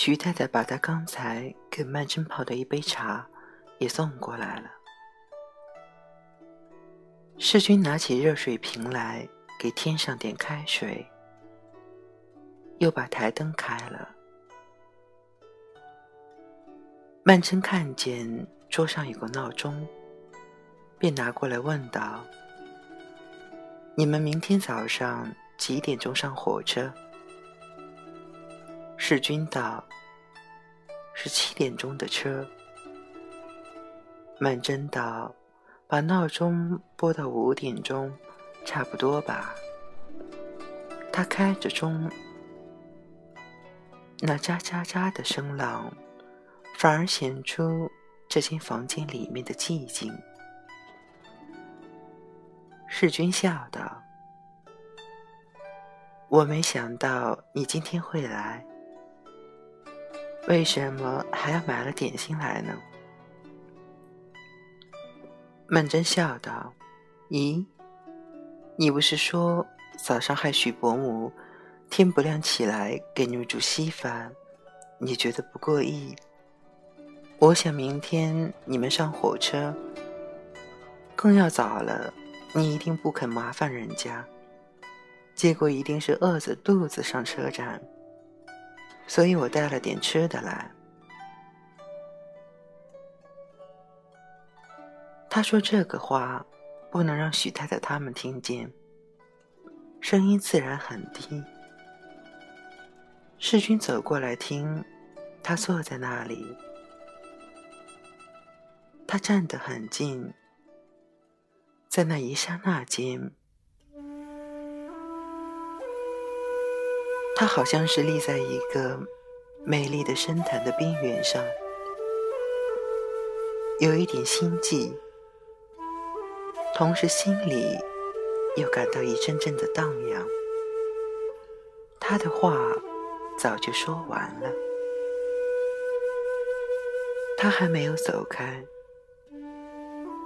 徐太太把她刚才给曼桢泡的一杯茶也送过来了。世君拿起热水瓶来，给添上点开水，又把台灯开了。曼桢看见桌上有个闹钟，便拿过来问道：“你们明天早上几点钟上火车？”世君道：“是七点钟的车。”曼桢道。把闹钟拨到五点钟，差不多吧。他开着钟，那喳喳喳的声浪，反而显出这间房间里面的寂静。世君笑道：“我没想到你今天会来，为什么还要买了点心来呢？”曼桢笑道：“咦，你不是说早上害许伯母天不亮起来给你们煮稀饭，你觉得不过意？我想明天你们上火车，更要早了，你一定不肯麻烦人家，结果一定是饿着肚子上车站，所以我带了点吃的来。”他说这个话，不能让许太太他们听见，声音自然很低。世君走过来听，他坐在那里，他站得很近，在那一刹那间，他好像是立在一个美丽的深潭的边缘上，有一点心悸。同时，心里又感到一阵阵的荡漾。他的话早就说完了，他还没有走开。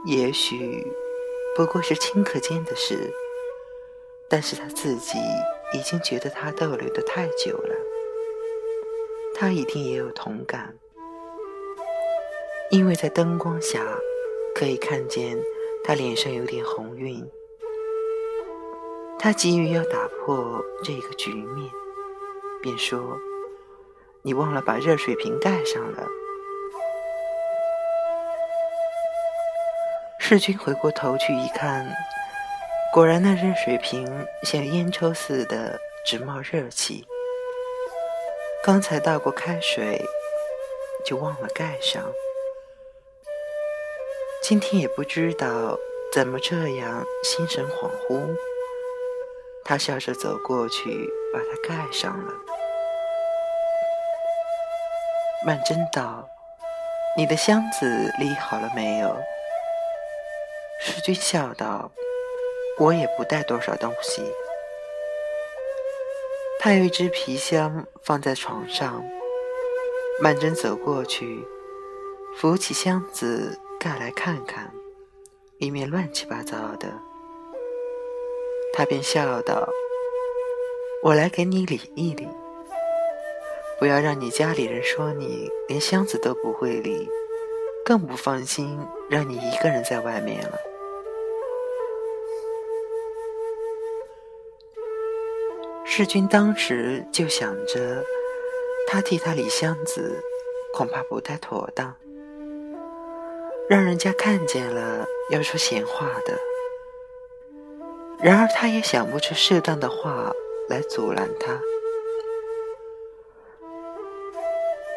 也许不过是顷刻间的事，但是他自己已经觉得他逗留的太久了。他一定也有同感，因为在灯光下可以看见。他脸上有点红晕，他急于要打破这个局面，便说：“你忘了把热水瓶盖上了。”世君回过头去一看，果然那热水瓶像烟抽似的直冒热气。刚才倒过开水，就忘了盖上。今天也不知道怎么这样心神恍惚，他笑着走过去，把它盖上了。曼桢道：“你的箱子理好了没有？”世君笑道：“我也不带多少东西。”他有一只皮箱放在床上，曼桢走过去，扶起箱子。盖来看看，里面乱七八糟的。他便笑道：“我来给你理一理，不要让你家里人说你连箱子都不会理，更不放心让你一个人在外面了。”世君当时就想着，他替他理箱子，恐怕不太妥当。让人家看见了要说闲话的，然而他也想不出适当的话来阻拦他。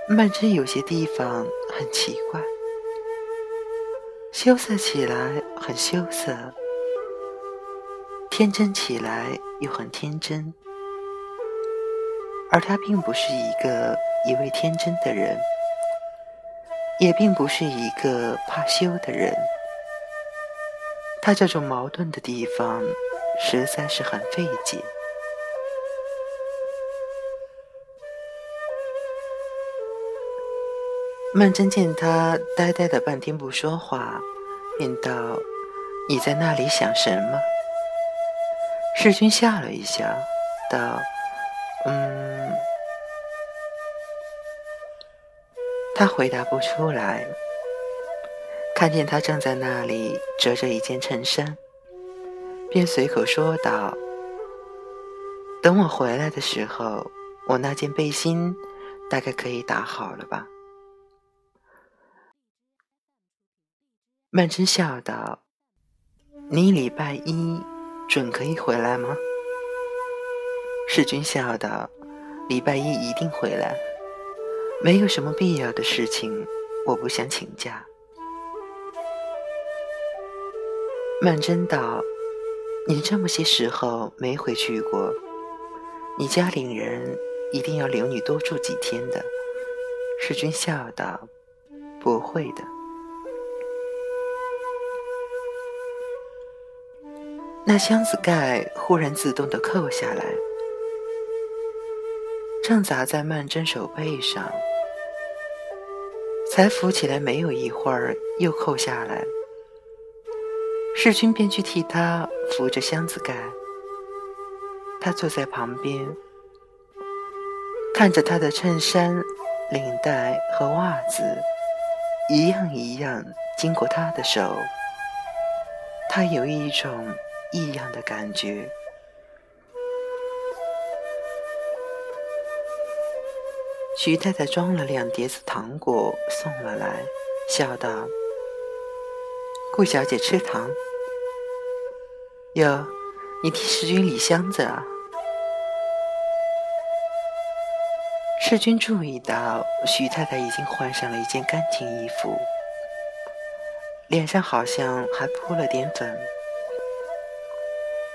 曼桢有些地方很奇怪，羞涩起来很羞涩，天真起来又很天真，而他并不是一个一味天真的人。也并不是一个怕羞的人，他这种矛盾的地方实在是很费解。曼桢见他呆呆的半天不说话，便道：“你在那里想什么？”世君笑了一笑，道：“嗯。”他回答不出来。看见他正在那里折着一件衬衫，便随口说道：“等我回来的时候，我那件背心大概可以打好了吧？”曼桢笑道：“你礼拜一准可以回来吗？”世君笑道：“礼拜一一定回来，没有什么必要的事情，我不想请假。”曼桢道：“你这么些时候没回去过，你家里人一定要留你多住几天的。”世君笑道：“不会的。”那箱子盖忽然自动的扣下来，正砸在曼桢手背上，才扶起来没有一会儿，又扣下来。世君便去替他扶着箱子盖，他坐在旁边，看着他的衬衫、领带和袜子一样一样经过他的手，他有一种异样的感觉。徐太太装了两碟子糖果送了来，笑道。顾小姐吃糖，哟，你替世君理箱子啊？世君注意到徐太太已经换上了一件干净衣服，脸上好像还扑了点粉，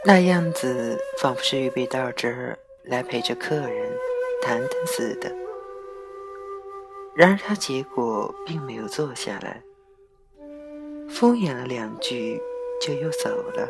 那样子仿佛是预备到这儿来陪着客人谈谈似的。然而他结果并没有坐下来。敷衍了两句，就又走了。